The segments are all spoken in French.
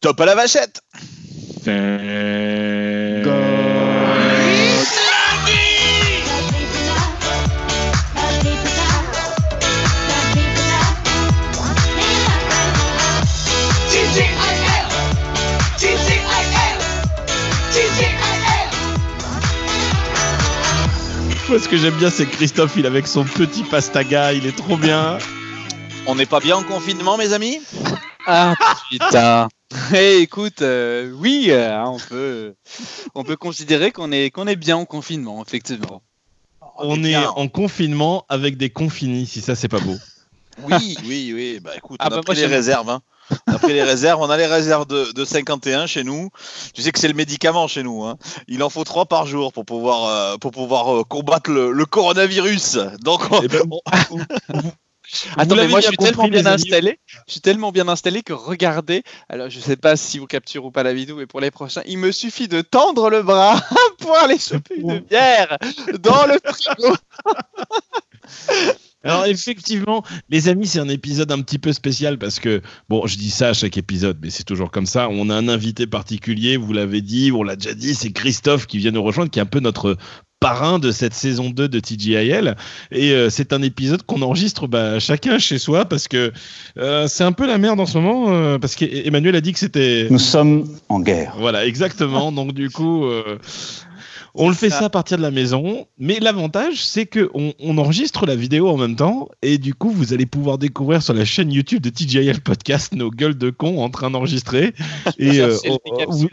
Top à la vachette. Moi, ce que j'aime bien, c'est Christophe, il est avec son petit pastaga, il est trop bien. On n'est pas bien en confinement, mes amis? Ah putain. Eh, écoute, euh, oui, euh, on peut, on peut considérer qu'on est, qu'on est bien en confinement, effectivement. On est en confinement avec des confinis, si ça c'est pas beau. Oui, oui, oui. Bah écoute, Ah on a bah, pris moi, les réserves. hein. On a pris les réserves. On a les réserves de, de 51 chez nous. Tu sais que c'est le médicament chez nous. hein. Il en faut trois par jour pour pouvoir, euh, pour pouvoir euh, combattre le, le coronavirus. Donc, on- Eh ben, on- Attends, mais moi je suis tellement bien installé, je suis tellement bien installé que regardez, alors je sais pas si vous capturez ou pas la vidéo, mais pour les prochains, il me suffit de tendre le bras pour aller choper une bière dans le frigo. Alors effectivement, les amis, c'est un épisode un petit peu spécial parce que, bon, je dis ça à chaque épisode, mais c'est toujours comme ça. On a un invité particulier, vous l'avez dit, on l'a déjà dit, c'est Christophe qui vient nous rejoindre, qui est un peu notre parrain de cette saison 2 de TGIL. Et euh, c'est un épisode qu'on enregistre bah, chacun chez soi parce que euh, c'est un peu la merde en ce moment, euh, parce qu'Emmanuel a dit que c'était... Nous sommes en guerre. Voilà, exactement. Donc du coup, euh, on le fait ça à partir de la maison. Mais l'avantage, c'est que on, on enregistre la vidéo en même temps, et du coup, vous allez pouvoir découvrir sur la chaîne YouTube de TJL Podcast nos gueules de cons en train d'enregistrer. Et euh, vous.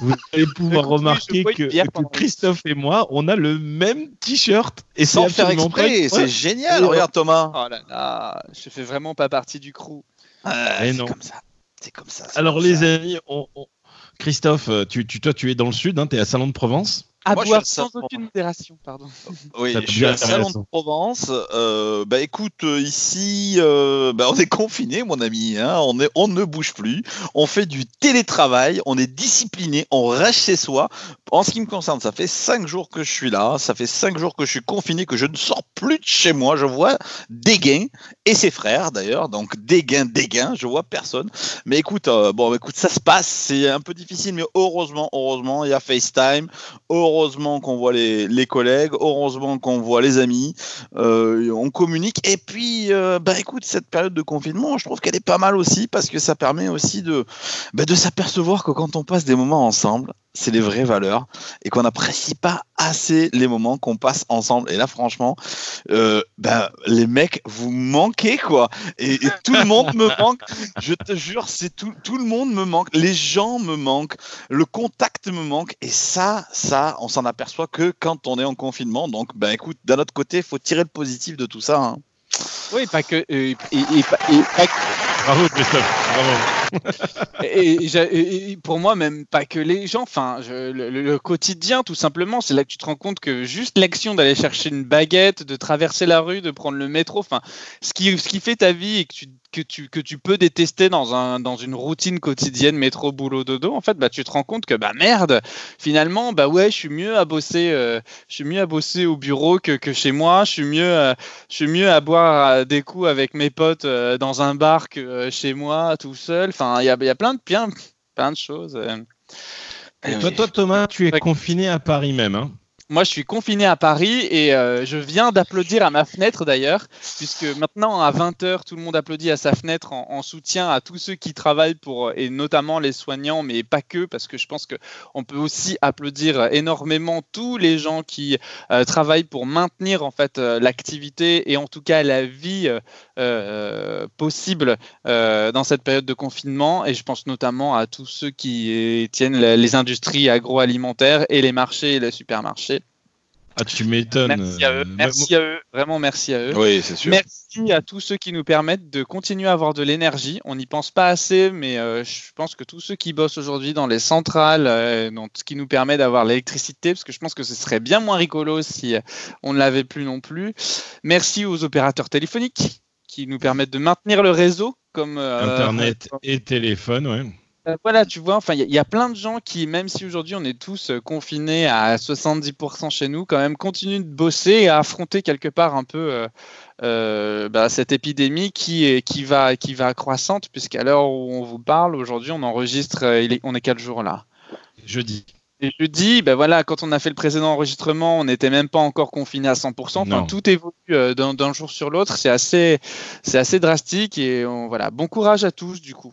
Vous allez pouvoir remarquer que, Christophe et moi, on a le même t-shirt. Et sans c'est faire exprès, c'est génial. Regarde Thomas. Oh là là, je fais vraiment pas partie du crew. Ah, c'est non. comme ça. C'est comme ça. Alors comme les ça. amis, on- on- Christophe, tu, tu, toi, tu es dans le sud, hein, tu es à Salon de Provence. À Moi, boire sans aucune modération, pardon. Oui, je suis à Salon de Provence. Euh, bah écoute, euh, ici, euh, bah, on est confiné, mon ami. hein. On, est, on ne bouge plus. On fait du télétravail. On est discipliné. On reste chez soi. En ce qui me concerne, ça fait cinq jours que je suis là. Ça fait cinq jours que je suis confiné, que je ne sors plus de chez moi. Je vois Dégain et ses frères d'ailleurs. Donc Dégain, Dégain. Je vois personne. Mais écoute, euh, bon, écoute, ça se passe. C'est un peu difficile, mais heureusement, heureusement, il y a FaceTime. Heureusement qu'on voit les, collègues, heureusement qu'on voit les amis, euh, on communique. Et puis, euh, bah écoute, cette période de confinement, je trouve qu'elle est pas mal aussi parce que ça permet aussi de, bah, de s'apercevoir que quand on passe des moments ensemble, c'est les vraies valeurs et qu'on n'apprécie pas assez les moments qu'on passe ensemble. Et là, franchement, euh, ben, les mecs, vous manquez quoi. Et, et tout le monde me manque. Je te jure, c'est tout, tout le monde me manque. Les gens me manquent. Le contact me manque. Et ça, ça, on s'en aperçoit que quand on est en confinement. Donc, ben écoute, d'un autre côté, il faut tirer le positif de tout ça. hein. Oui, pas que. euh, et, et pas- et pas que- Bravo Christophe, bravo. Et, pour moi, même pas que les gens, enfin, le, quotidien, tout simplement, c'est là que tu te rends compte que juste l'action d'aller chercher une baguette, de traverser la rue, de prendre le métro, enfin, ce qui, ce qui fait ta vie et que tu, que tu, que tu peux détester dans, un, dans une routine quotidienne, métro, boulot, dodo, en fait, bah, tu te rends compte que, bah merde, finalement, bah ouais, je suis mieux à bosser, euh, je suis mieux à bosser au bureau que, que chez moi, je suis mieux, mieux à boire euh, des coups avec mes potes euh, dans un bar que chez moi, tout seul. Enfin, il y a, il y a plein de plein, plein de choses. euh. Et toi, toi Thomas, tu es confiné à Paris même. Hein Moi, je suis confiné à Paris et euh, je viens d'applaudir à ma fenêtre d'ailleurs, puisque maintenant à 20h, tout le monde applaudit à sa fenêtre en, en soutien à tous ceux qui travaillent pour, et notamment les soignants, mais pas que, parce que je pense qu'on peut aussi applaudir énormément tous les gens qui euh, travaillent pour maintenir en fait euh, l'activité et en tout cas la vie euh, euh, possible euh, dans cette période de confinement. Et je pense notamment à tous ceux qui euh, tiennent les industries agroalimentaires et les marchés et les supermarchés. Ah, tu m'étonnes. Merci à eux. Merci à eux. Vraiment merci à eux. Oui, c'est sûr. Merci à tous ceux qui nous permettent de continuer à avoir de l'énergie. On n'y pense pas assez, mais euh, je pense que tous ceux qui bossent aujourd'hui dans les centrales, euh, dans ce qui nous permet d'avoir l'électricité, parce que je pense que ce serait bien moins rigolo si euh, on ne l'avait plus non plus. Merci aux opérateurs téléphoniques qui nous permettent de maintenir le réseau comme euh, Internet et téléphone, ouais. Euh, voilà, tu vois, enfin, il y, a plein de gens qui, même si aujourd'hui on est tous euh, confinés à 70% chez nous, quand même continuent de bosser et à affronter quelque part un peu euh, bah, cette épidémie qui, est, qui, va, qui va croissante, puisqu'à l'heure où on vous parle, aujourd'hui on enregistre, il est, on est quatre jours là. Jeudi. Et jeudi, ben voilà, quand on a fait le précédent enregistrement, on n'était même pas encore confiné à 100%. Enfin, tout évolue d'un jour sur l'autre. C'est assez, c'est assez drastique et voilà. Bon courage à tous du coup.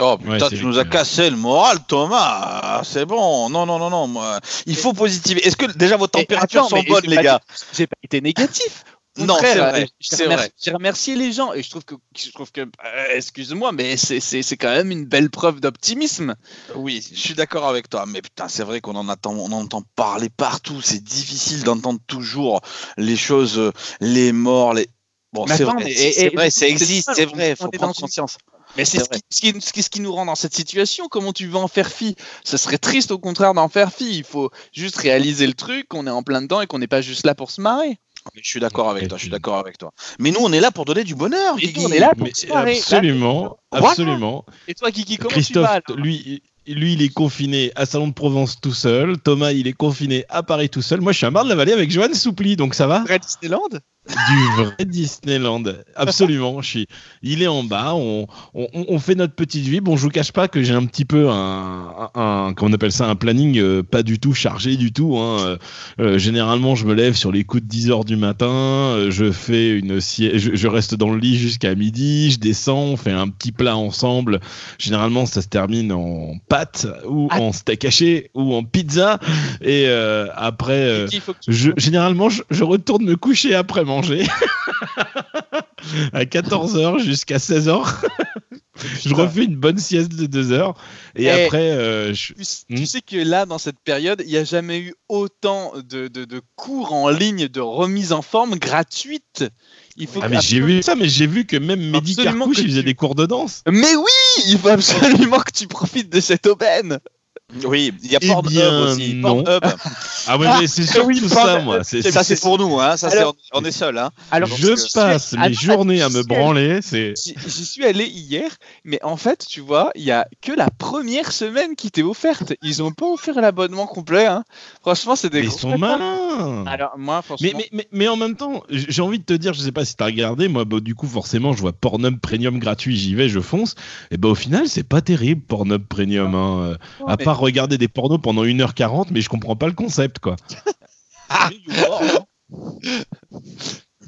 Oh putain, tu nous as cassé le moral, Thomas. C'est bon. Non, non, non, non. Moi, il faut positiver. Est-ce que déjà vos températures sont bonnes, les gars J'ai pas été négatif. Non, c'est vrai. C'est vrai. J'ai remercié les gens et je trouve que, je trouve que, euh, excuse-moi, mais c'est quand même une belle preuve d'optimisme. Oui, je suis d'accord avec toi. Mais putain, c'est vrai qu'on en attend, on entend parler partout. C'est difficile d'entendre toujours les choses, euh, les morts, les. Bon, c'est vrai, c'est vrai, ça existe, c'est vrai. Faut prendre conscience. Mais c'est ce qui, ce, qui, nous rend dans cette situation. Comment tu veux en faire fi? Ce serait triste au contraire d'en faire fi. Il faut juste réaliser le truc, qu'on est en plein dedans et qu'on n'est pas juste là pour se marrer. Je suis d'accord avec toi, je suis d'accord avec toi. Mais nous, on est là pour donner du bonheur. Et on est là pour se marrer. Absolument, absolument. Et toi, Kiki, comment Christophe, tu vas lui, lui, il est confiné à Salon de Provence tout seul. Thomas, il est confiné à Paris tout seul. Moi, je suis à Marne-la-Vallée avec Joanne Soupli, donc ça va Disneyland? Du vrai Disneyland. Absolument. Je suis... Il est en bas. On, on, fait notre petite vie. Bon, je vous cache pas que j'ai un petit peu un, un, on appelle ça, un planning euh, pas du tout chargé du tout. Hein. Euh, euh, généralement, je me lève sur les coups de 10 heures du matin. je fais une je, je reste dans le lit jusqu'à midi. Je descends. On fait un petit plat ensemble. Généralement, ça se termine en pâtes ou ah. en steak haché ou en pizza. Et après, je, généralement, je, je retourne me coucher après manger à 14h jusqu'à 16h. je refais une bonne sieste de 2 heures et, après euh, tu, hmm? sais que là dans cette période il n'y a jamais eu autant de, de, cours en ligne de remise en forme gratuite il faut ah, mais j'ai vu ça mais j'ai vu que même Mehdi Carcouche il faisait des cours de danse. Mais oui il faut absolument que tu profites de cette aubaine oui, il y a eh Pornhub aussi. Non. Ah ouais, mais c'est surtout oui, ça, moi. Ça, c'est pour nous, hein. Ça, Alors, on est seul, hein. Alors, je passe mes journées à me branler. J'y suis allé hier, mais en fait, tu vois, il y a que la première semaine qui t'est offerte. Ils ont pas offert l'abonnement complet, hein. Franchement, c'est des. Ils sont malins. Alors moi, franchement. Mais, mais, mais, en même temps, j'ai envie de te dire, je sais pas si t'as regardé, moi, bah, du coup, forcément, je vois Pornhub Premium gratuit, j'y vais, je fonce. Et bah, au final, c'est pas terrible, Pornhub Premium, hein. À part regarder des pornos pendant 1h40, mais je comprends pas le concept, quoi.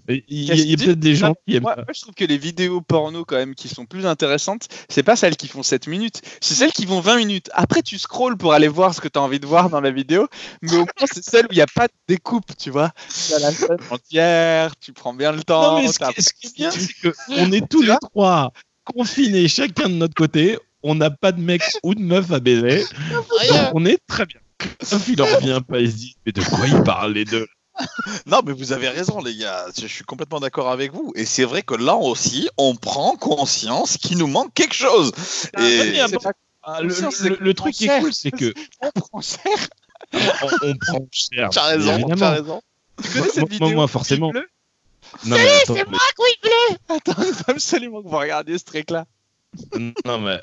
Il y a, peut-être des gens qui aiment moi, je trouve que les vidéos porno quand même qui sont plus intéressantes, c'est pas celles qui font 7 minutes, c'est celles qui vont 20 minutes. Après tu scrolls pour aller voir ce que tu as envie de voir dans la vidéo, mais au moins c'est celle où il n'y a pas de découpe, tu vois. Tu as la scène entière, tu prends bien le temps. Non, mais ce, qui est bien, c'est qu'on est tous les trois confinés chacun de notre côté, on n'a pas de mec ou de meuf à baiser. donc on est très bien. Sauf il en revient pas, il se dit mais de quoi ils parlent les deux non, mais vous avez raison, les gars. Je suis complètement d'accord avec vous. Et c'est vrai que là aussi, on prend conscience qu'il nous manque quelque chose. Ah, et ah, le, truc qui est cool, c'est que on prend cher. on, prend cher. T'as raison, t'as raison. Tu connais cette vidéo Moi, forcément. Non, mais c'est moi, qui bleu Attends, il faut absolument que vous regardiez ce truc-là non, mais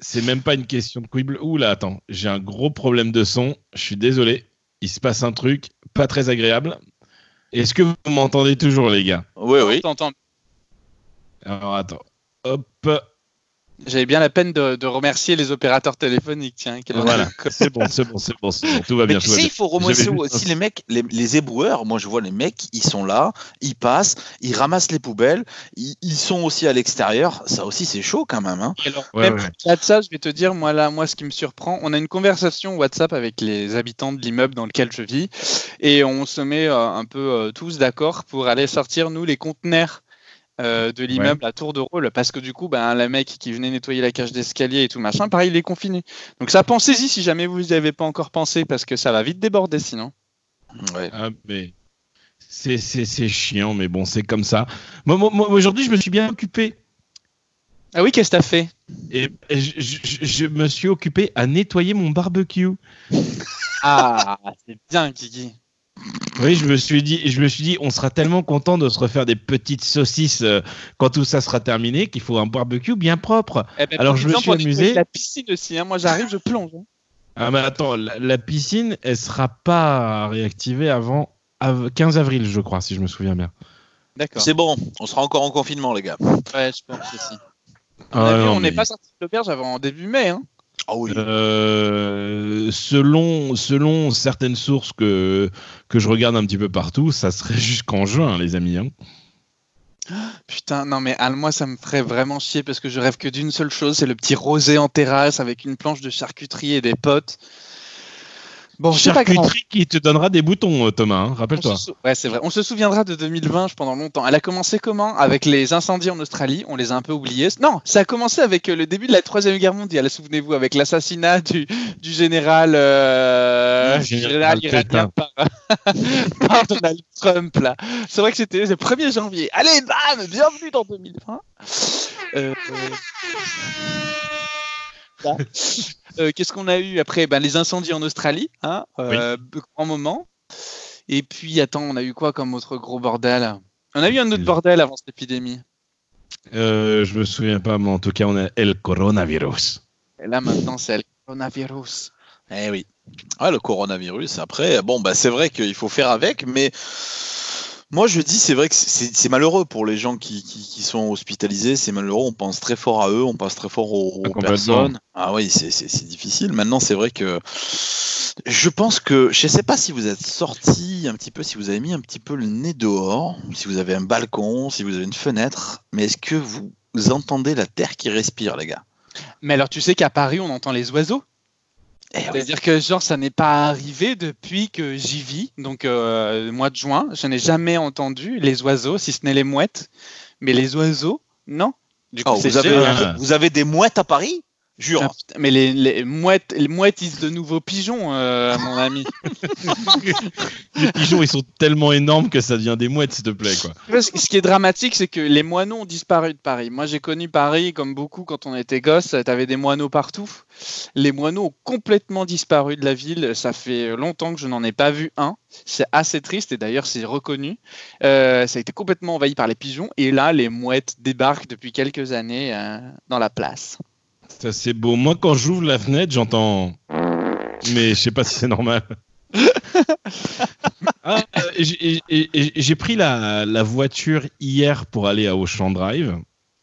c'est même pas une question de quible. Ouh là, attends, j'ai un gros problème de son. Je suis désolé. Il se passe un truc pas très agréable. Est-ce que vous m'entendez toujours, les gars? Oui, oui. Alors attends. Hop. J'avais bien la peine de, remercier les opérateurs téléphoniques. Tiens, voilà, c'est bon, c'est bon, c'est bon, tout va bien. tu sais, il faut remercier aussi les mecs, les, éboueurs. Moi, je vois les mecs, ils sont là, ils passent, ils ramassent les poubelles, ils, sont aussi à l'extérieur. Ça aussi, c'est chaud quand même. Hein. Alors, même de ça, je vais te dire, moi là, moi, ce qui me surprend, on a une conversation WhatsApp avec les habitants de l'immeuble dans lequel je vis, et on se met euh, un peu euh, tous d'accord pour aller sortir nous les conteneurs euh, de l'immeuble à tour de rôle parce que du coup ben le mec qui venait nettoyer la cage d'escalier et tout machin pareil il est confiné. Donc ça pensez-y si jamais vous n'y avez pas encore pensé parce que ça va vite déborder sinon. Ouais. ah, mais c'est chiant mais bon c'est comme ça. Moi, moi, aujourd'hui je me suis bien occupé. Ah oui qu'est-ce que t'as fait? Et, je, je, me suis occupé à nettoyer mon barbecue. Ah c'est bien Kiki Oui, je me suis dit, je me suis dit, on sera tellement content de se refaire des petites saucisses euh, quand tout ça sera terminé qu'il faut un barbecue bien propre. Eh ben, Alors, je me suis amusé. La piscine aussi. hein. Moi, j'arrive, je plonge. hein. Ah mais attends, la, la piscine, elle sera pas réactivée avant av- 15 avril, je crois, si je me souviens bien. D'accord. C'est bon, on sera encore en confinement, les gars. Ouais, je pense aussi. On, Ah on n'est mais- pas sorti de l'auberge avant début mai. Hein. Ah oui. Euh, selon, selon certaines sources que, que je regarde un petit peu partout, ça serait jusqu'en juin, les amis. hein. Putain, non mais Al, moi ça me ferait vraiment chier parce que je rêve que d'une seule chose, c'est le petit rosé en terrasse avec une planche de charcuterie et des potes. Bon. Charcuterie qui te donnera des boutons, euh, Thomas, hein, rappelle-toi. sou- Ouais, c'est vrai. On se souviendra de 2020 pendant longtemps. Elle a commencé comment? Avec les incendies en Australie. On les a un peu oubliés. Non, ça a commencé avec euh, le début de la Troisième Guerre mondiale. Souvenez-vous, avec l'assassinat du, du général, euh, général iranien par, par Donald Trump. Là, c'est vrai que c'était le 1er janvier. Allez, bam Bienvenue dans 2020. Euh, euh, Qu'est-ce qu'on a eu après? Ben, Les incendies en Australie, hein, euh, grand moment. Et puis, attends, on a eu quoi comme autre gros bordel? On a eu un autre bordel avant cette épidémie. Euh, je me souviens pas, mais en tout cas, on a el coronavirus. Et là, maintenant, c'est le coronavirus. Eh oui. Ah, le coronavirus, après, bon, bah, c'est vrai qu'il faut faire avec, mais moi, je dis, c'est vrai que c'est malheureux pour les gens qui, qui- qui sont hospitalisés, c'est malheureux, on pense très fort à eux, on pense très fort aux, Ah, aux personnes. Ah oui, c'est- difficile. Maintenant, c'est vrai que je pense que, je sais pas si vous êtes sorti un petit peu, si vous avez mis un petit peu le nez dehors, si vous avez un balcon, si vous avez une fenêtre, mais est-ce que vous entendez la terre qui respire, les gars? Mais alors, tu sais qu'à Paris, on entend les oiseaux? Eh oui. C'est-à-dire que, genre, ça n'est pas arrivé depuis que j'y vis, donc euh, le mois de juin. Je n'ai jamais entendu les oiseaux, si ce n'est les mouettes. Mais les oiseaux, non. Du coup, Oh, avez, vous avez des mouettes à Paris? Jure. Ah, putain, Mais les, les mouettes, les mouettes, ils de nouveaux pigeons, euh, mon ami. Les pigeons, ils sont tellement énormes que ça devient des mouettes, s'il te plaît, quoi. Ce qui est dramatique, c'est que les moineaux ont disparu de Paris. Moi, j'ai connu Paris comme beaucoup quand on était gosse. T'avais des moineaux partout. Les moineaux ont complètement disparu de la ville. Ça fait longtemps que je n'en ai pas vu un. C'est assez triste et d'ailleurs, c'est reconnu. Euh, ça a été complètement envahi par les pigeons. Et là, les mouettes débarquent depuis quelques années euh, dans la place. Ça, c'est beau. Moi, quand j'ouvre la fenêtre, j'entends. Mais je sais pas si c'est normal. Ah, euh, j'ai- pris la, la voiture hier pour aller à Ocean Drive.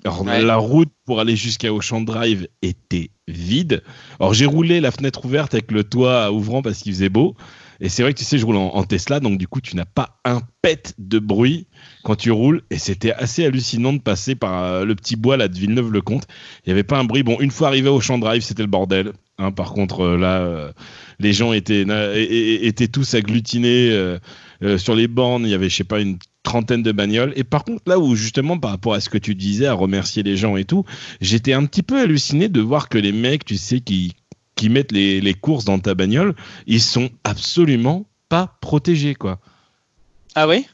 Alors, Ouais. la route pour aller jusqu'à Ocean Drive était vide. Alors, j'ai roulé la fenêtre ouverte avec le toit ouvrant parce qu'il faisait beau. Et c'est vrai que tu sais, je roule en, en Tesla, donc du coup, tu n'as pas un pet de bruit quand tu roules. Et c'était assez hallucinant de passer par euh, le petit bois là de Villeneuve-le-Comte. Il n'y avait pas un bruit. Bon, une fois arrivé au champ drive, c'était le bordel. hein. par contre, euh, là, euh, les gens étaient, étaient tous agglutinés sur les bornes. Il y avait, je sais pas, une trentaine de bagnoles. Et par contre, là où justement, par rapport à ce que tu disais, à remercier les gens et tout, j'étais un petit peu halluciné de voir que les mecs, tu sais, qui, qui mettent les, les courses dans ta bagnole, ils sont absolument pas protégés, quoi. Ah oui?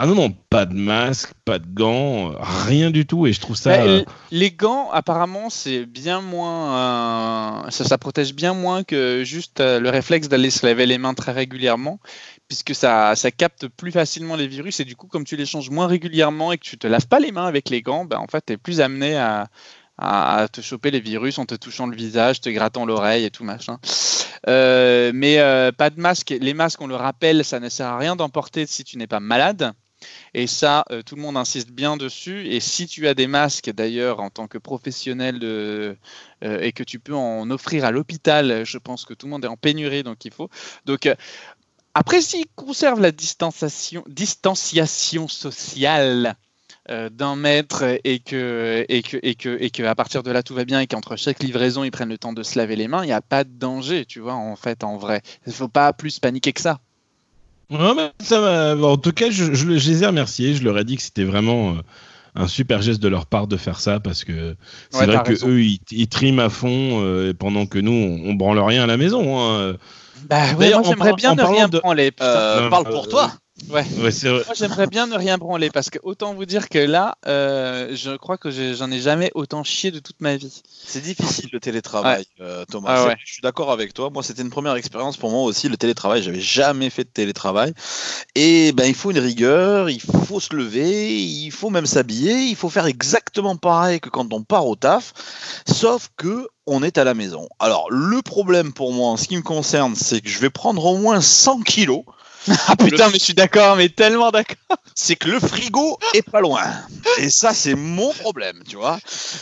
Ah non, non, pas de masque, pas de gants, rien du tout. Et je trouve ça. Bah, euh, Les gants, apparemment, c'est bien moins. euh, ça, ça protège bien moins que juste euh, le réflexe d'aller se laver les mains très régulièrement, puisque ça, ça capte plus facilement les virus. Et du coup, comme tu les changes moins régulièrement et que tu te laves pas les mains avec les gants, bah, en fait, tu es plus amené à, à, te choper les virus en te touchant le visage, te grattant l'oreille et tout machin. Euh, mais euh, pas de masque. Les masques, on le rappelle, ça ne sert à rien d'emporter si tu n'es pas malade. Et ça, euh, tout le monde insiste bien dessus. Et si tu as des masques, d'ailleurs, en tant que professionnel euh, et que tu peux en offrir à l'hôpital, je pense que tout le monde est en pénurie, donc il faut. Donc, euh, après, s'ils conservent la distanciation, distanciation sociale euh, d'un mètre et que, et, que, et, que, et que à partir de là tout va bien et qu'entre chaque livraison ils prennent le temps de se laver les mains, il n'y a pas de danger, tu vois, en fait, en vrai. Il ne faut pas plus paniquer que ça. Ouais, mais ça m'a- bon, en tout cas, je, je, je les ai remerciés. Je leur ai dit que c'était vraiment euh, un super geste de leur part de faire ça parce que c'est Ouais, vrai que raison. eux ils, ils triment à fond euh, pendant que nous on, on branle rien à la maison. hein. Bah ouais, moi j'aimerais bien en ne rien de- branler. Euh, parle euh, pour toi. Ouais. Ouais, c'est vrai. Moi, j'aimerais bien ne rien branler parce que autant vous dire que là, euh, je crois que j'en ai jamais autant chié de toute ma vie. C'est difficile le télétravail, euh, Thomas. Ah ouais. Je suis d'accord avec toi. Moi, c'était une première expérience pour moi aussi, le télétravail. J'avais jamais fait de télétravail. Et ben, il faut une rigueur, il faut se lever, il faut même s'habiller, il faut faire exactement pareil que quand on part au taf, sauf que on est à la maison. Alors, le problème pour moi, en ce qui me concerne, c'est que je vais prendre au moins 100 kilos. Ah putain, mais je suis d'accord, mais tellement d'accord. c'est que le frigo est pas loin. Et ça, c'est mon problème, tu vois.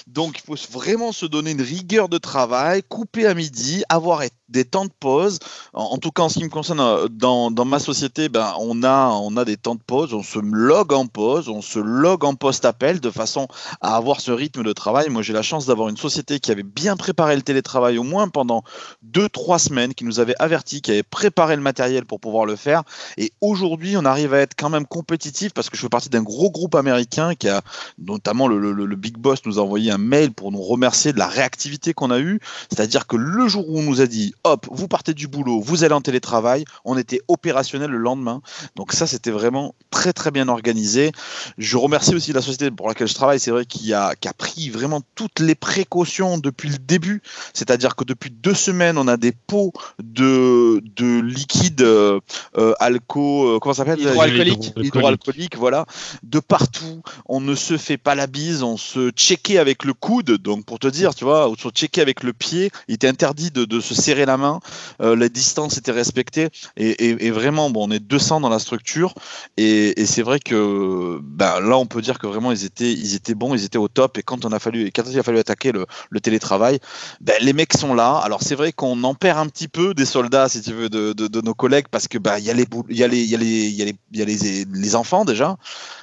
Donc, il faut vraiment se donner une rigueur de travail, couper à midi, avoir des temps de pause. En, en tout cas, en ce qui me concerne, euh, dans, dans ma société, ben, on, a, on a des temps de pause, on se log en pause, on se log en post-appel de façon à avoir ce rythme de travail. Moi, j'ai la chance d'avoir une société qui avait bien préparé le télétravail au moins pendant deux, trois semaines, qui nous avait averti, qui avait préparé le matériel pour pouvoir le faire. Et aujourd'hui, on arrive à être quand même compétitif parce que je fais partie d'un gros groupe américain qui a, notamment le, Big Boss, nous a envoyé un mail pour nous remercier de la réactivité qu'on a eue. C'est-à-dire que le jour où on nous a dit, hop, vous partez du boulot, vous allez en télétravail, on était opérationnel le lendemain. Donc ça, c'était vraiment très très bien organisé. Je remercie aussi la société pour laquelle je travaille. C'est vrai qui a pris vraiment toutes les précautions depuis le début. C'est-à-dire que depuis deux semaines, on a des pots de, de liquide euh, euh, alco, euh, comment ça s'appelle Hydroalcoolique. Hydroalcoolique, voilà, de partout. On ne se fait pas la bise, on se checkait avec le coude, donc pour te dire, tu vois, on se checkait avec le pied. Il était interdit de, de se serrer la main. Euh, la distance était respectée. Et, et- et vraiment, bon, on est 200 dans la structure. Et, et c'est vrai que ben, là, on peut dire que vraiment, ils étaient, ils étaient bons, ils étaient au top. Et quand, on a fallu, quand il a fallu attaquer le, le télétravail, ben, les mecs sont là. Alors, c'est vrai qu'on en perd un petit peu des soldats, si tu veux, de, de- de nos collègues, parce que ben, il y a les, il y a les, il y a les, il y a les, il y a les, les enfants déjà.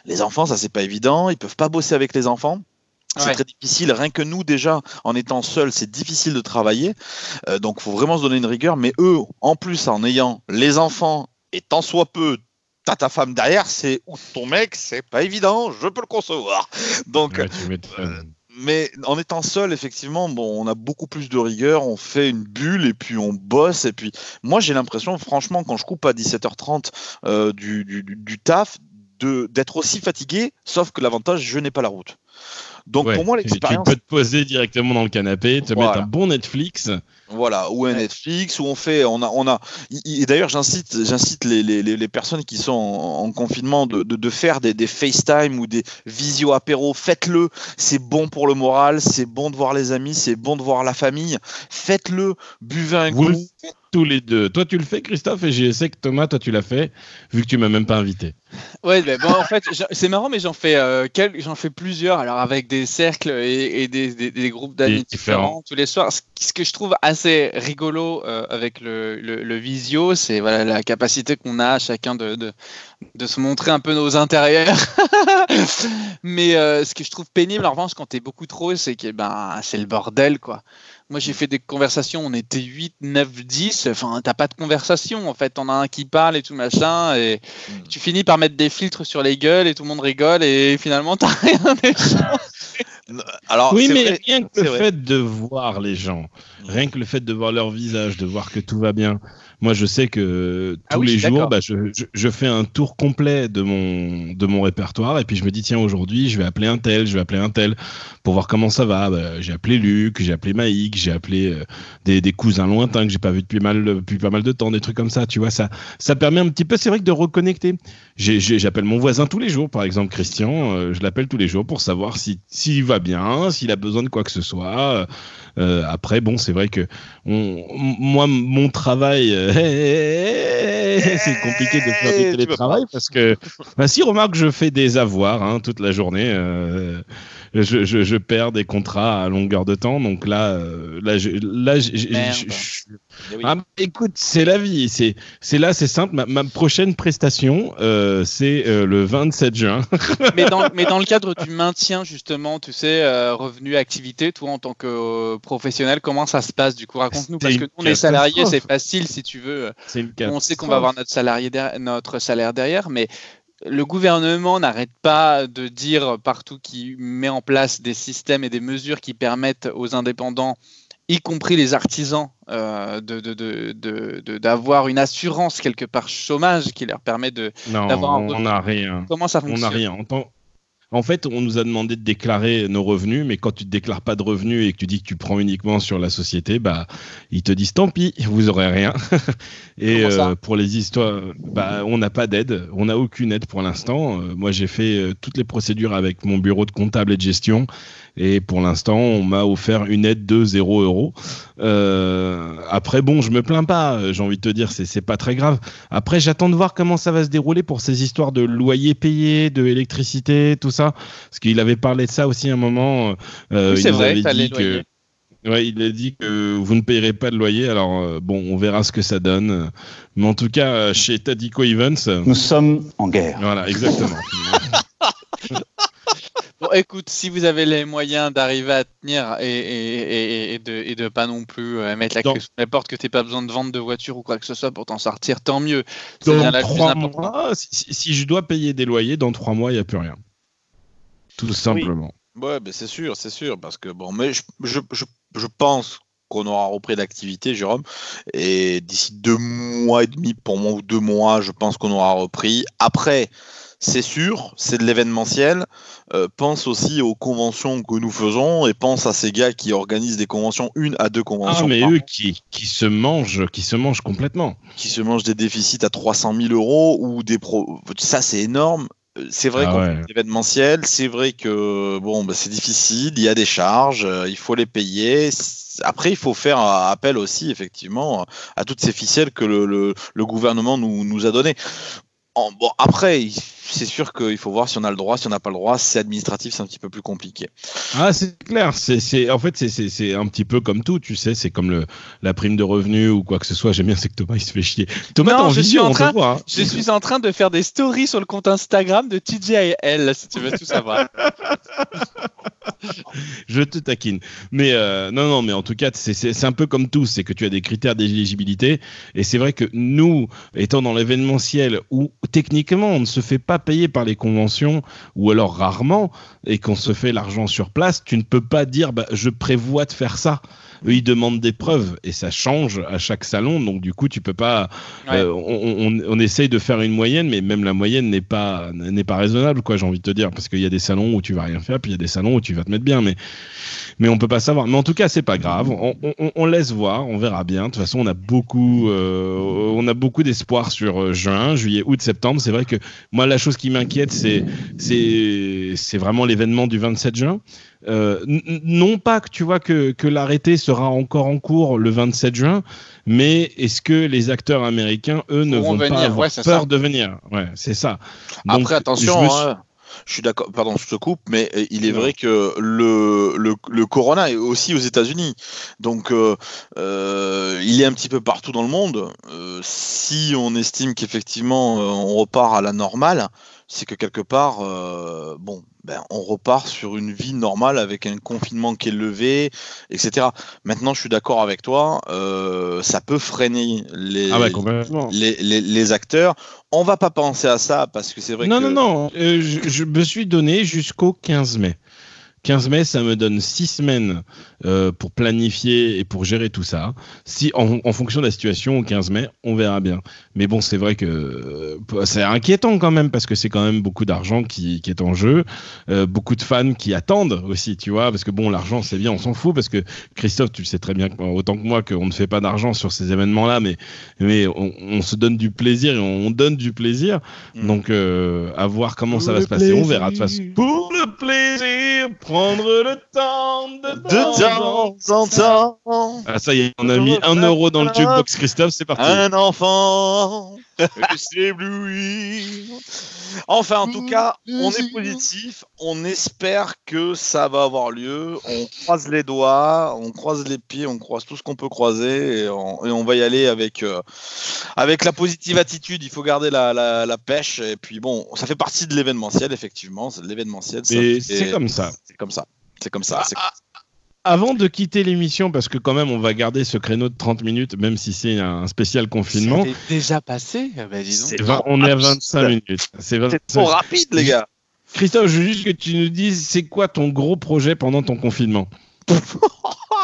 Les enfants, ça, c'est pas évident. Ils peuvent pas bosser avec les enfants. C'est Ouais. très difficile. Rien que nous, déjà, en étant seuls, c'est difficile de travailler. Euh, donc, faut vraiment se donner une rigueur. Mais eux, en plus, en ayant les enfants et tant soit peu, t'as ta femme derrière, c'est ou ton mec, c'est pas évident. Je peux le concevoir. Donc, Ouais. Mais en étant seul, effectivement, on a beaucoup plus de rigueur, on fait une bulle et puis on bosse. Et puis, moi, j'ai l'impression, franchement, quand je coupe à 17h30 euh, du, taf, d'être aussi fatigué, sauf que l'avantage, je n'ai pas la route. Donc, Ouais, pour moi, tu- Tu l'expérience. peux te poser directement dans le canapé, te Voilà. mettre un bon Netflix. Voilà, ou un. Netflix, où on fait, on a, on a, et d'ailleurs j'incite, j'incite les, les, les les personnes qui sont en, en confinement de, de, de faire des, des FaceTime ou des visio apéro, faites-le, c'est bon pour le moral, c'est bon de voir les amis, c'est bon de voir la famille, faites-le, buvez un Vous le coup. faites tous les deux. Toi, tu le fais, Christophe, et je sais que Thomas, toi, tu l'as fait, vu que tu m'as même pas invité. Ouais, mais bon, en fait, j'en- c'est marrant, mais j'en fais, euh, quel- j'en fais plusieurs, alors avec des cercles et, et des, des- des groupes d'amis différents. tous les soirs. Ce, que je trouve assez rigolo euh, avec le, le- le visio, c'est voilà, la capacité qu'on a chacun de, de, de se montrer un peu nos intérieurs. mais euh, ce que je trouve pénible, en revanche, quand t'es beaucoup trop, c'est que ben, c'est le bordel, quoi. Moi, j'ai fait des conversations, on était 8, 9, 10. Enfin, t'as pas de conversation, en fait. T'en as un qui parle et tout machin. Et Mm. tu finis par mettre des filtres sur les gueules et tout le monde rigole. Et finalement, t'as rien d'échange. Alors, oui, mais vrai, rien que le vrai. fait de voir les gens, rien que le fait de voir leur visage, de voir que tout va bien. Moi, je sais que Ah tous oui, les jours, bah, je, je- je fais un tour complet de mon, de mon répertoire et puis je me dis, tiens, aujourd'hui, je vais appeler un tel, je vais appeler un tel pour voir comment ça va. Bah, j'ai appelé Luc, j'ai appelé Maïk, j'ai appelé euh, des, des cousins lointains que j'ai pas vu depuis, mal, depuis pas mal de temps, des trucs comme ça, tu vois. Ça, ça permet un petit peu, c'est vrai que de reconnecter. J'appelle mon voisin tous les jours, par exemple Christian, euh, je l'appelle tous les jours pour savoir si s'il va bien, s'il a besoin de quoi que ce soit. Euh, après, bon, c'est vrai que on, moi, mon travail, euh, c'est compliqué de faire du télétravail parce que, bah, si remarque, que je fais des avoirs hein, toute la journée. euh, je, je, je perds des contrats à longueur de temps, donc là, euh, là, je- là, Eh oui. ah, écoute, c'est la vie. C'est, c'est là, c'est simple. Ma, ma prochaine prestation, euh, c'est euh, le 27 juin. mais, dans, mais dans le cadre du maintien, justement, tu sais, euh, revenu, activité, toi, en tant que professionnel, comment ça se passe du coup? Raconte-nous. Parce que nous, les salariés, catastrophe. c'est facile si tu veux. On sait qu'on va avoir notre, salarié derrière- notre salaire derrière, mais le gouvernement n'arrête pas de dire partout qu'il met en place des systèmes et des mesures qui permettent aux indépendants y compris les artisans, euh, d'avoir une assurance quelque part chômage qui leur permet de Non, d'avoir un on n'a rien. Comment ça On fonctionne? n'a rien. En, tant- en fait, on nous a demandé de déclarer nos revenus, mais quand tu ne déclares pas de revenus et que tu dis que tu prends uniquement sur la société, bah, ils te disent tant pis, vous aurez rien. et euh, pour les histoires, bah, on n'a pas d'aide, on n'a aucune aide pour l'instant. Euh, moi, j'ai fait euh, toutes les procédures avec mon bureau de comptable et de gestion, et pour l'instant, on m'a offert une aide de 0 euros. Après, bon, je me plains pas, j'ai envie de te dire, c'est c'est pas très grave. Après, j'attends de voir comment ça va se dérouler pour ces histoires de loyer payé, de électricité, tout ça. Parce qu'il avait parlé de ça aussi à un moment. euh, Oui, c'est vrai, avait dit que. Ouais, il a dit que vous ne payerez pas de loyer. Alors, euh, bon, on verra ce que ça donne. Mais en tout cas, euh, chez Tadico Evans, euh, Nous sommes en guerre. voilà, exactement. Bon, écoute, si vous avez les moyens d'arriver à tenir et, et, et, et de, et de pas non plus euh, mettre la clé sous la porte, que tu pas besoin de vendre de voiture ou quoi que ce soit pour t'en sortir, tant mieux. Dans bien mois, si, si- si je dois payer des loyers, dans trois mois, il n'y a plus rien. Tout simplement. Ouais, ben c'est sûr, c'est sûr, parce que bon, mais je, je, je, je pense qu'on aura repris l'activité, Jérôme, et d'ici deux mois et demi, pour moi, ou deux mois, je pense qu'on aura repris. Après, c'est sûr, c'est de l'événementiel. Euh, pense aussi aux conventions que nous faisons et pense à ces gars qui organisent des conventions, une à deux Ah, conventions, mais par eux qui, qui se mangent, qui se mangent complètement. qui se mangent des déficits à 300 000 euros ou des pro. Ça, c'est énorme. Euh, C'est vrai Ah qu'on ouais. fait de l'événementiel, c'est vrai que bon, bah, c'est difficile, il y a des charges, euh, il faut les payer. Après, il faut faire euh, appel aussi, effectivement, à toutes ces ficelles que le, le- le gouvernement nous, nous a données. En- bon, après, c'est sûr qu'il faut voir si on a le droit, si on n'a pas le droit. C'est administratif, c'est un petit peu plus compliqué. Ah, c'est clair. C'est, c'est, en fait, c'est, c'est, c'est un petit peu comme tout, tu sais. C'est comme le, la prime de revenu ou quoi que ce soit. J'aime bien, c'est que Thomas, il se fait chier. Thomas, Non, je suis en train- voit. hein. Je suis en train de faire des stories sur le compte Instagram de TJL, si tu veux tout savoir. Je te taquine. Mais euh, non, non, mais en tout cas, c'est, un peu comme tout. C'est que tu as des critères d'éligibilité. Et c'est vrai que nous, étant dans l'événementiel où techniquement on ne se fait pas payer par les conventions, ou alors rarement, et qu'on se fait l'argent sur place, tu ne peux pas dire bah, je prévois de faire ça. Eux, ils demandent des preuves et ça change à chaque salon. Donc, du coup, tu peux pas. Ouais. euh, on, on, on essaye de faire une moyenne, mais même la moyenne n'est pas, n'est pas raisonnable, quoi, j'ai envie de te dire. Parce qu'il y a des salons où tu vas rien faire, puis il y a des salons où tu vas te mettre bien. Mais, mais on peut pas savoir. Mais en tout cas, c'est pas grave. On, laisse voir, on verra bien. De toute façon, on a beaucoup, euh, on a beaucoup d'espoir sur euh, juin, juillet, août, septembre. C'est vrai que moi, la chose qui m'inquiète, c'est, c'est, c'est vraiment l'événement du 27 juin. Euh, non pas que tu vois que, que l'arrêté sera encore en cours le 27 juin, mais est-ce que les acteurs américains, eux, ne vont venir, pas avoir ouais, peur ça. de venir Ouais, c'est ça. Donc, Après, attention, suis- hein, je suis d'accord, pardon, je te coupe, mais euh, il est vrai que le, le, le corona est aussi aux États-Unis. Donc, euh, euh, il est un petit peu partout dans le monde. Euh, si on estime qu'effectivement on repart à la normale, c'est que quelque part, euh, bon, ben, on repart sur une vie normale avec un confinement qui est levé, etc. Maintenant, je suis d'accord avec toi, euh, ça peut freiner les, Ah ouais, les, les, les acteurs. On va pas penser à ça parce que c'est vrai Non, que non, non. euh, je, je me suis donné jusqu'au 15 mai. 15 mai, ça me donne six semaines euh, pour planifier et pour gérer tout ça. Si, en, en fonction de la situation, au 15 mai, on verra bien. Mais bon, c'est vrai que euh, c'est inquiétant quand même parce que c'est quand même beaucoup d'argent qui, qui est en jeu, Euh, beaucoup de fans qui attendent aussi, tu vois, parce que bon, l'argent c'est bien, on s'en fout parce que Christophe, tu le sais très bien autant que moi qu'on ne fait pas d'argent sur ces événements-là, mais mais on, on se donne du plaisir et on donne du plaisir. Mm. Donc, à voir comment ça va se passer. On verra de toute façon. Pour le plaisir, prendre le temps de, de temps en temps, Ah, ça y est, on a mis un euro dans le jukebox, Christophe, c'est parti. un enfant. Enfin, en tout cas, on est positif. On espère que ça va avoir lieu. On croise les doigts, on croise les pieds, on croise tout ce qu'on peut croiser et on, et on va y aller avec, euh, avec la positive attitude. Il faut garder la, la, la pêche. Et puis bon, ça fait partie de l'événementiel, effectivement. C'est de l'événementiel. c'est comme ça. C'est comme ça. C'est comme ça. Ah, c'est- Avant de quitter l'émission, parce que quand même, on va garder ce créneau de 30 minutes, même si c'est un spécial confinement. C'est déjà passé Ah bah, dis donc. C'est Vingt- on est à 25 minutes. C'est 25 C'est trop rapide, les gars. Christophe, je veux juste que tu nous dises, c'est quoi ton gros projet pendant ton confinement?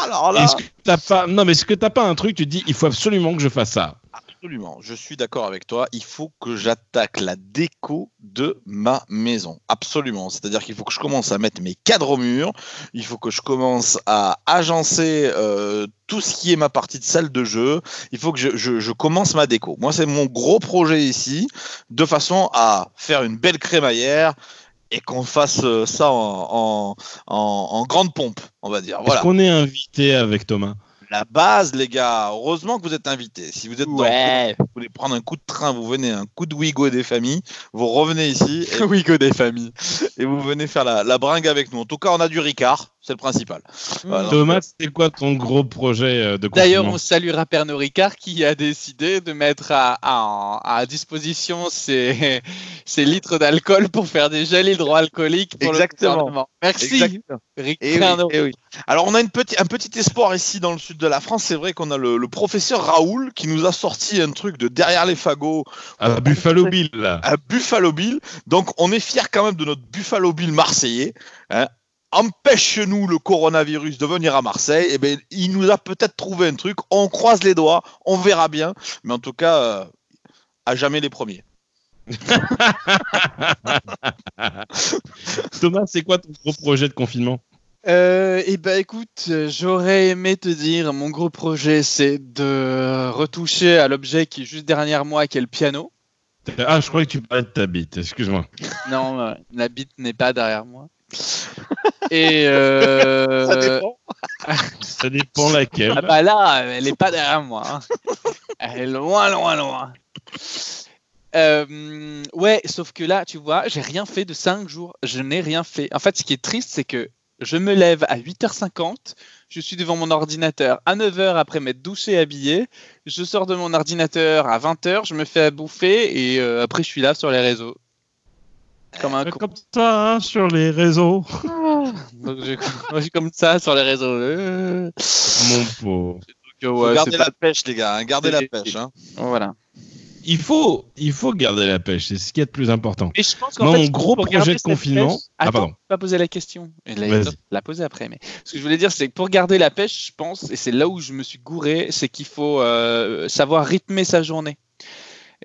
Alors là, Est-ce que t'as pas Non, mais est-ce que t'as pas un truc Tu te dis, il faut absolument que je fasse ça? Absolument, je suis d'accord avec toi. Il faut que j'attaque la déco de ma maison. Absolument. C'est-à-dire qu'il faut que je commence à mettre mes cadres au mur. Il faut que je commence à agencer euh, tout ce qui est ma partie de salle de jeu. Il faut que je, je- je commence ma déco. Moi, c'est mon gros projet ici, de façon à faire une belle crémaillère et qu'on fasse euh, ça en, en, en- en grande pompe, on va dire. Voilà. Est-ce qu'on est invité avec Thomas? La base, les gars. Heureusement que vous êtes invités. Si vous êtes dans Ouais. vous voulez prendre un coup de train, vous venez un coup de Wigo des familles, vous revenez ici et, que des familles. et vous venez faire la, la bringue avec nous. En tout cas, on a du Ricard, c'est le principal. Voilà. Thomas, c'est quoi ton gros projet euh, de D'ailleurs, on saluera Pernod Ricard qui a décidé de mettre à, à, à disposition ses, ses litres d'alcool pour faire des gels hydroalcooliques pour Exactement. le gouvernement. Merci, Exactement. Ric- Eh oui, eh oui. Alors, on a une petit, un petit espoir ici dans le sud de la France. C'est vrai qu'on a le, le professeur Raoul qui nous a sorti un truc de derrière les fagots À Buffalo Bill, là. à Buffalo Bill. Donc, on est fiers quand même de notre Buffalo Bill marseillais. hein. Empêche-nous le coronavirus de venir à Marseille. Eh ben, il nous a peut-être trouvé un truc. On croise les doigts, on verra bien. Mais en tout cas, euh, à jamais les premiers. Thomas, c'est quoi ton gros projet de confinement? Euh, eh ben écoute, j'aurais aimé te dire, mon gros projet c'est de retoucher à l'objet qui est juste derrière moi, qui est le piano. Ah, je croyais que tu parlais de ta bite, excuse-moi. Non, euh, la bite n'est pas derrière moi. Et euh, Ça dépend. Ça dépend laquelle. ah bah là, elle est pas derrière moi. hein. Elle est loin, loin, loin. Euh, ouais, sauf que là, tu vois, j'ai rien fait de 5 jours. Je n'ai rien fait. En fait, ce qui est triste, c'est que je me lève à 8h50, je suis devant mon ordinateur à 9h après m'être douché et habillé, je sors de mon ordinateur à 20h, je me fais à bouffer et euh, après je suis là sur les réseaux. Comme un con. Comme ça, hein, sur les réseaux. Donc, je, comme ça sur les réseaux. Euh, Mon pauvre. donc, Faut ouais, garder c'est la pas- pêche, les gars. hein. Gardez la pêche. hein. Voilà. Il faut, il faut garder la pêche, c'est ce qui est le plus important. Et je pense fait, mon gros pour projet garder de confinement- pêche- Ah, Attends, pardon. pas poser la question. Je l'ai Vas-y. la poser après. Mais ce que je voulais dire, c'est que pour garder la pêche, je pense, et c'est là où je me suis gouré, c'est qu'il faut euh, savoir rythmer sa journée.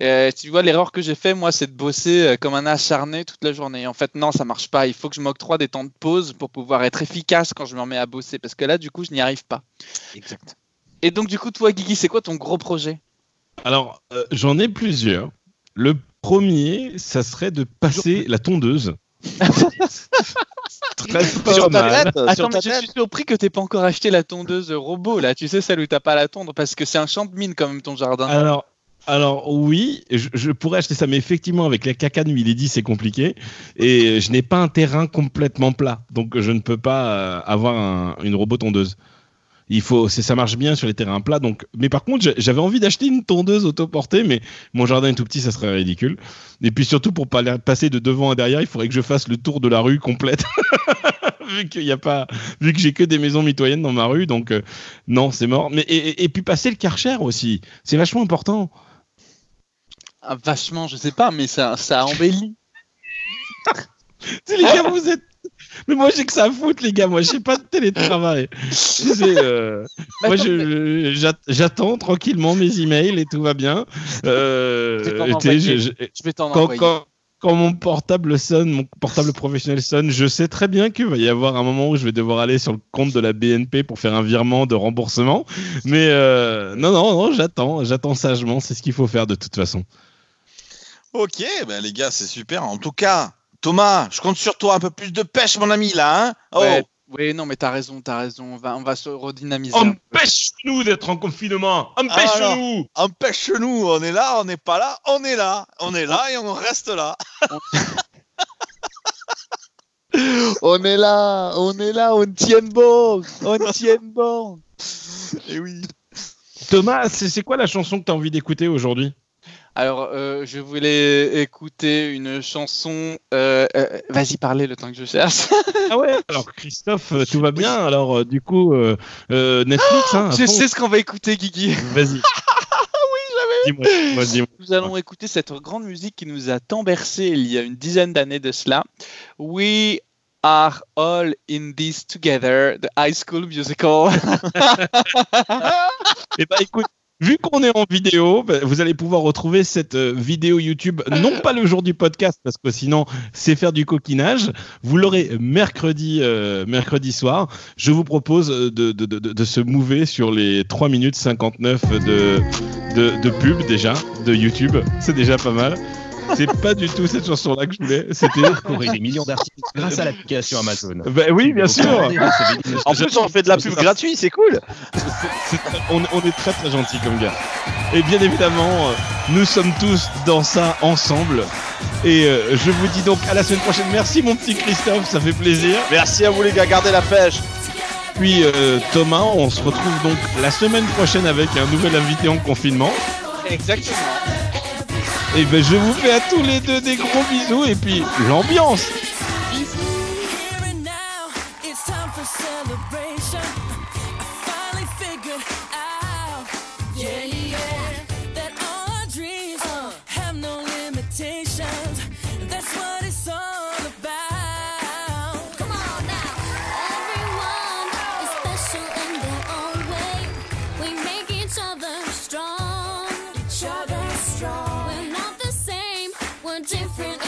Euh, tu vois, l'erreur que j'ai fait, moi, c'est de bosser euh, comme un acharné toute la journée. En fait, non, ça marche pas. Il faut que je m'octroie des temps de pause pour pouvoir être efficace quand je me remets à bosser. Parce que là, du coup, je n'y arrive pas. Exact. Et donc, du coup, toi, Guigui, c'est quoi ton gros projet? Alors, euh, j'en ai plusieurs. Le premier, ça serait de passer la tondeuse. Très Sur mal. tête, sur Attends, ta mais je tête. suis surpris que t'aies pas encore acheté la tondeuse robot, là. Tu sais, celle où t'as pas à la tondre, parce que c'est un champ de mine, quand même, ton jardin. Alors, alors oui, je, pourrais acheter ça, mais effectivement, avec la caca de Milady, c'est compliqué. Et je n'ai pas un terrain complètement plat, donc je ne peux pas euh, avoir un- une robot tondeuse. Il faut, ça marche bien sur les terrains plats. Donc, mais par contre, j'avais envie d'acheter une tondeuse autoportée, mais mon jardin est tout petit, ça serait ridicule. Et puis surtout, pour pas passer de devant à derrière, il faudrait que je fasse le tour de la rue complète. vu qu'il y a pas, vu que j'ai que des maisons mitoyennes dans ma rue, donc euh, non, c'est mort. Mais et- et puis passer le karcher aussi, c'est vachement important. Ah, vachement, je sais pas, mais ça, ça embellit. Les gars, vous êtes. Mais moi, j'ai que ça à foutre, les gars. Moi, j'ai pas de télétravail. Euh, moi, j'attends tranquillement mes emails et tout va bien. Euh, Je je- je- vais t'en envoyer. quand mon portable sonne, mon portable professionnel sonne, je sais très bien qu'il va y avoir un moment où je vais devoir aller sur le compte de la BNP pour faire un virement de remboursement. Mais euh, non, non, non, j'attends, j'attends sagement. C'est ce qu'il faut faire de toute façon. Ok, ben les gars, c'est super. En tout cas, Thomas, je compte sur toi. Un peu plus de pêche, mon ami, là. Hein oh. Ouais, ouais, non, mais t'as raison, t'as raison. On va, on va se redynamiser. Empêche-nous d'être en confinement Ah, Empêche-nous Empêche-nous. On est là, on n'est pas là. On est là. On est là et on reste là. On est là, on est là, on tient bon, on tient bon. Et oui. Thomas, c'est c'est quoi la chanson que tu as envie d'écouter aujourd'hui? Alors, euh, je voulais écouter une chanson. euh, euh, Vas-y, parlez le temps que je cherche. Ah ouais Alors Christophe, tout va bien Alors du coup, Netflix, hein, je fond. sais ce qu'on va écouter, Guigui. Vas-y. oui, j'avais. Dis-moi, dis-moi, dis-moi. Nous allons écouter cette grande musique qui nous a tant bercé il y a une dizaine d'années de cela. We are all in this together, the high school musical. Eh ben, écoute, vu qu'on est en vidéo, ben, vous allez pouvoir retrouver cette euh, vidéo YouTube, non pas le jour du podcast, parce que sinon, c'est faire du coquinage. Vous l'aurez mercredi, euh, mercredi soir. Je vous propose de, de, de, de se mouver sur les 3 minutes 59 de, de, de pub déjà, de YouTube. C'est déjà pas mal. C'est pas du tout cette chanson-là que je voulais. C'était. Découvrir des millions d'articles grâce à l'application Amazon. Ben oui, bien sûr. En plus, on fait de la pub gratuite, c'est cool. On est très très gentil comme gars. Et bien évidemment, euh, nous sommes tous dans ça ensemble. Et euh, je vous dis donc à la semaine prochaine. Merci mon petit Christophe, ça fait plaisir. Merci à vous les gars, gardez la pêche. Puis euh, Thomas, on se retrouve donc la semaine prochaine avec un nouvel invité en confinement. Exactement. Et ben je vous fais à tous les deux des gros bisous et puis l'ambiance. different.